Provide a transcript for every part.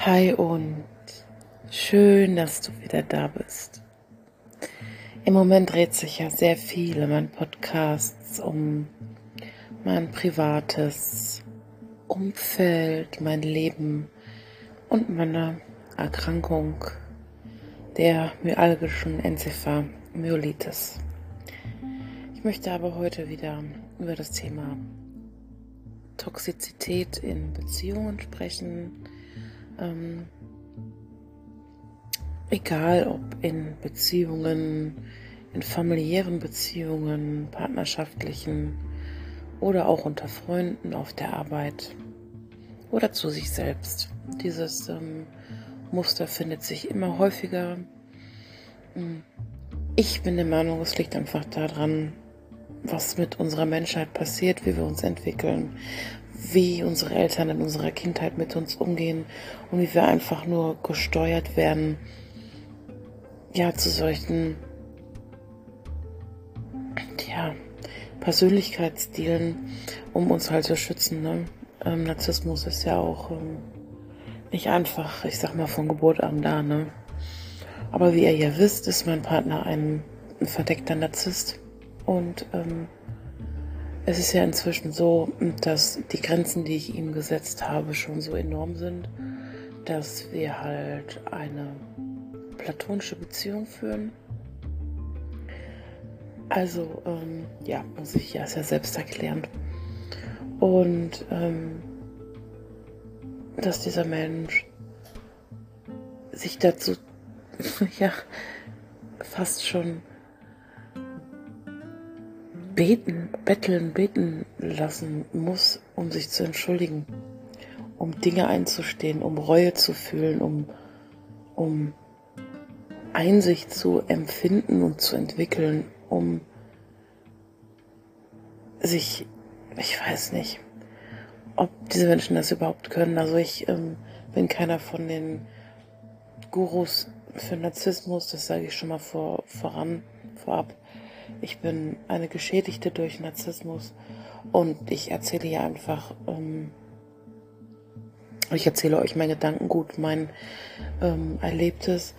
Hi und schön, dass du wieder da bist. Im Moment dreht sich ja sehr viel in meinen Podcasts um mein privates Umfeld, mein Leben und meine Erkrankung der myalgischen Enzephalmyelitis. Ich möchte aber heute wieder über das Thema Toxizität in Beziehungen sprechen. Ähm, egal ob in Beziehungen, in familiären Beziehungen, partnerschaftlichen oder auch unter Freunden auf der Arbeit oder zu sich selbst. Dieses ähm, Muster findet sich immer häufiger. Hm. Ich bin der Meinung, es liegt einfach daran, was mit unserer Menschheit passiert, wie wir uns entwickeln, wie unsere Eltern in unserer Kindheit mit uns umgehen und wie wir einfach nur gesteuert werden, ja, zu solchen, ja, Persönlichkeitsstilen, um uns halt zu schützen. Ne? Ähm, Narzissmus ist ja auch ähm, nicht einfach, ich sag mal, von Geburt an da, ne? Aber wie ihr ja wisst, ist mein Partner ein, ein verdeckter Narzisst. Und ähm, es ist ja inzwischen so, dass die Grenzen, die ich ihm gesetzt habe, schon so enorm sind, dass wir halt eine platonische Beziehung führen. Also, ähm, ja, muss ich ja, ist ja selbst erklärend. Und ähm, dass dieser Mensch sich dazu, ja, fast schon beten, betteln, beten lassen muss, um sich zu entschuldigen, um Dinge einzustehen, um Reue zu fühlen, um, um Einsicht zu empfinden und zu entwickeln, um sich, ich weiß nicht, ob diese Menschen das überhaupt können. Also ich ähm, bin keiner von den Gurus für Narzissmus, das sage ich schon mal vor, voran, vorab. Ich bin eine Geschädigte durch Narzissmus und ich erzähle hier einfach, ähm, ich erzähle euch mein Gedankengut, mein ähm, Erlebtes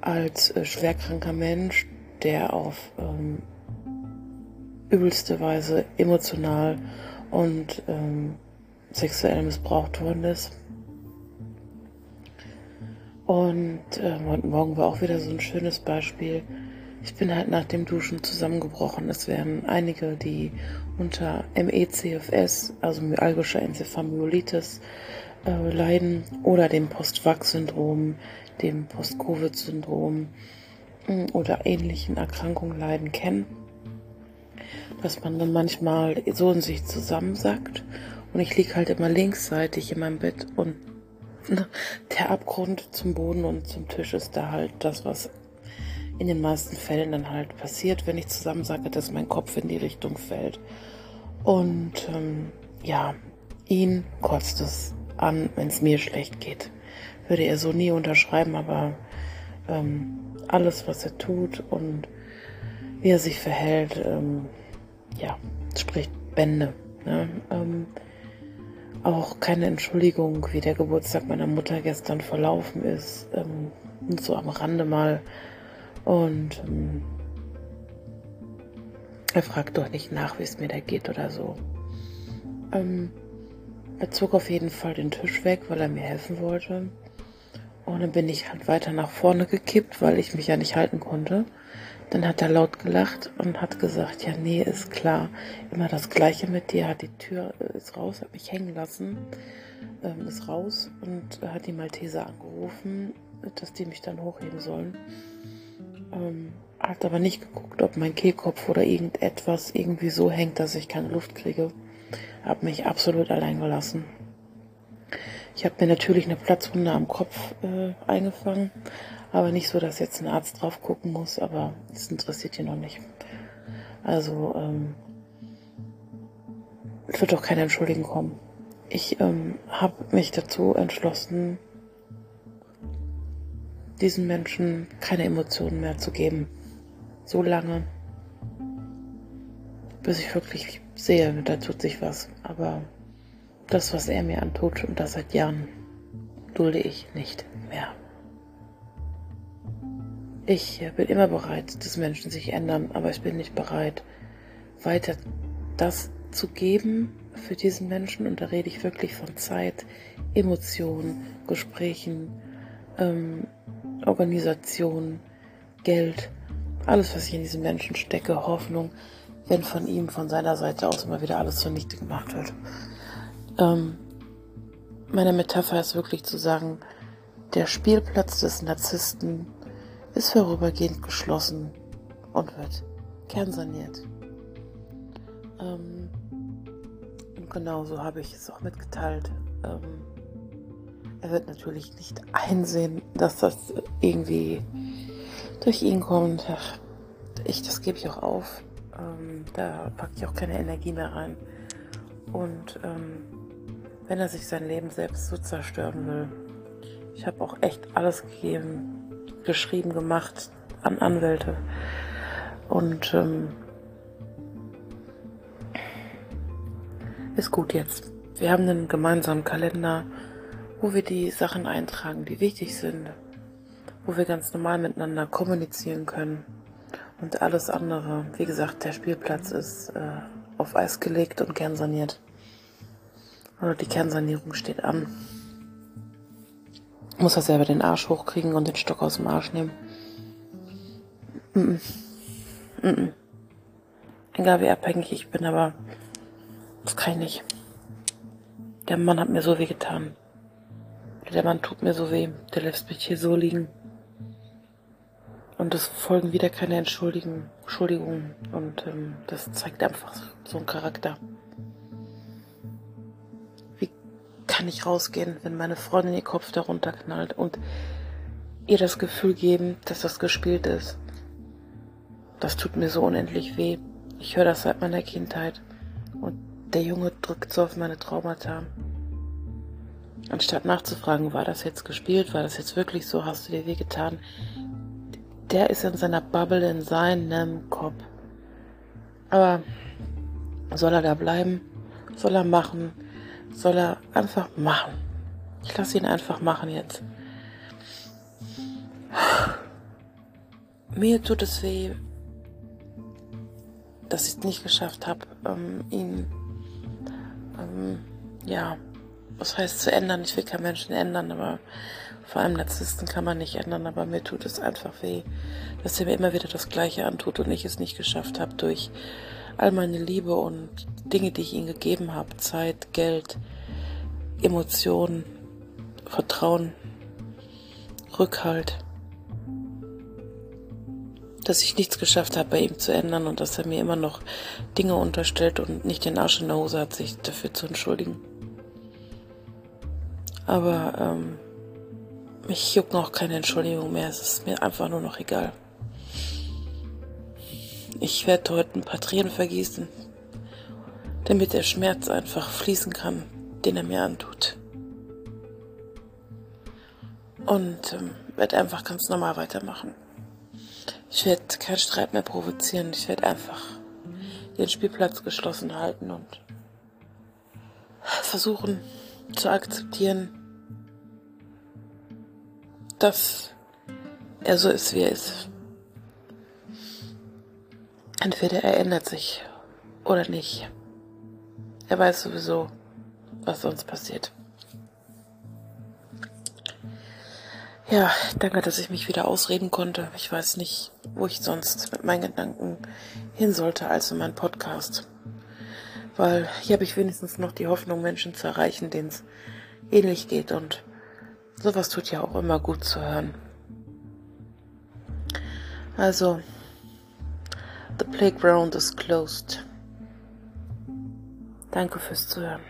als äh, schwerkranker Mensch, der auf ähm, übelste Weise emotional und ähm, sexuell missbraucht worden ist. Und äh, heute Morgen war auch wieder so ein schönes Beispiel. Ich bin halt nach dem Duschen zusammengebrochen. Es wären einige, die unter MECFS, also myalgischer Enzephalmyelitis, äh, leiden oder dem Post-Vax-Syndrom, dem Post-Covid-Syndrom mm, oder ähnlichen Erkrankungen leiden, kennen. Dass man dann manchmal so in sich zusammensackt und ich liege halt immer linksseitig in meinem Bett und der Abgrund zum Boden und zum Tisch ist da halt das, was in den meisten Fällen dann halt passiert, wenn ich zusammensage, dass mein Kopf in die Richtung fällt. Und ähm, ja, ihn kotzt es an, wenn es mir schlecht geht. Würde er so nie unterschreiben, aber ähm, alles, was er tut und wie er sich verhält, ähm, ja, spricht Bände. Ne? Ähm, auch keine Entschuldigung, wie der Geburtstag meiner Mutter gestern verlaufen ist. Ähm, so am Rande mal und ähm, er fragt doch nicht nach, wie es mir da geht oder so. Ähm, er zog auf jeden Fall den Tisch weg, weil er mir helfen wollte. Und dann bin ich halt weiter nach vorne gekippt, weil ich mich ja nicht halten konnte. Dann hat er laut gelacht und hat gesagt, ja, nee, ist klar, immer das Gleiche mit dir, hat die Tür, äh, ist raus, hat mich hängen lassen, ähm, ist raus und hat die Malteser angerufen, dass die mich dann hochheben sollen. Ähm, hat aber nicht geguckt, ob mein Kehlkopf oder irgendetwas irgendwie so hängt, dass ich keine Luft kriege. Hab mich absolut allein gelassen. Ich habe mir natürlich eine Platzwunde am Kopf äh, eingefangen, aber nicht so, dass jetzt ein Arzt drauf gucken muss, aber das interessiert ihn noch nicht. Also, ähm, es wird auch keine Entschuldigung kommen. Ich ähm, habe mich dazu entschlossen, diesen Menschen keine Emotionen mehr zu geben. So lange, bis ich wirklich sehe, da tut sich was. Aber das, was er mir antut, und das seit Jahren, dulde ich nicht mehr. Ich bin immer bereit, dass Menschen sich ändern, aber ich bin nicht bereit, weiter das zu geben für diesen Menschen. Und da rede ich wirklich von Zeit, Emotionen, Gesprächen, ähm, Organisation, Geld, alles, was ich in diesen Menschen stecke, Hoffnung, wenn von ihm, von seiner Seite aus immer wieder alles zunichte gemacht wird. Ähm, meine Metapher ist wirklich zu sagen, der Spielplatz des Narzissten ist vorübergehend geschlossen und wird kernsaniert. Ähm, und genauso habe ich es auch mitgeteilt. Ähm, er wird natürlich nicht einsehen, dass das irgendwie durch ihn kommt. Ach, ich, das gebe ich auch auf. Ähm, da packe ich auch keine Energie mehr rein. Und ähm, wenn er sich sein Leben selbst so zerstören will, ich habe auch echt alles gegeben, geschrieben, gemacht an Anwälte. Und ähm, ist gut jetzt. Wir haben einen gemeinsamen Kalender, wo wir die Sachen eintragen, die wichtig sind, wo wir ganz normal miteinander kommunizieren können. Und alles andere, wie gesagt, der Spielplatz ist äh, auf Eis gelegt und kernsaniert. Oder die Kernsanierung steht an. Muss er selber den Arsch hochkriegen und den Stock aus dem Arsch nehmen. Mm -mm. Mm Egal wie abhängig ich bin, aber das kann ich nicht. Der Mann hat mir so weh getan. Der Mann tut mir so weh. Der lässt mich hier so liegen. Und es folgen wieder keine Entschuldigungen. Und ähm, das zeigt einfach so einen Charakter. Wie kann ich rausgehen, wenn meine Freundin ihr Kopf darunter knallt und ihr das Gefühl geben, dass das gespielt ist? Das tut mir so unendlich weh. Ich höre das seit meiner Kindheit. Und der Junge drückt so auf meine Traumata. Anstatt nachzufragen, war das jetzt gespielt, war das jetzt wirklich so, hast du dir weh getan? Der ist in seiner Bubble, in seinem Kopf. Aber soll er da bleiben? Soll er machen? Soll er einfach machen? Ich lasse ihn einfach machen jetzt. Mir tut es weh, dass ich es nicht geschafft habe, ähm, ihn, ähm, ja, was heißt zu ändern? Ich will keinen Menschen ändern, aber vor allem Narzissten kann man nicht ändern, aber mir tut es einfach weh, dass er mir immer wieder das Gleiche antut und ich es nicht geschafft habe durch all meine Liebe und Dinge, die ich ihm gegeben habe, Zeit, Geld, Emotionen, Vertrauen, Rückhalt, dass ich nichts geschafft habe, bei ihm zu ändern und dass er mir immer noch Dinge unterstellt und nicht den Arsch in der Hose hat, sich dafür zu entschuldigen. Aber ähm, mich juckt noch keine Entschuldigung mehr. Es ist mir einfach nur noch egal. Ich werde heute ein paar Tränen vergießen, damit der Schmerz einfach fließen kann, den er mir antut. Und ähm, werde einfach ganz normal weitermachen. Ich werde keinen Streit mehr provozieren. Ich werde einfach den Spielplatz geschlossen halten und versuchen zu akzeptieren, dass er so ist, wie er ist. Entweder er ändert sich oder nicht. Er weiß sowieso, was sonst passiert. Ja, danke, dass ich mich wieder ausreden konnte. Ich weiß nicht, wo ich sonst mit meinen Gedanken hin sollte als in meinen Podcast. Weil hier habe ich wenigstens noch die Hoffnung, Menschen zu erreichen, denen es ähnlich geht und Sowas tut ja auch immer gut zu hören. Also, the playground is closed. Danke fürs Zuhören.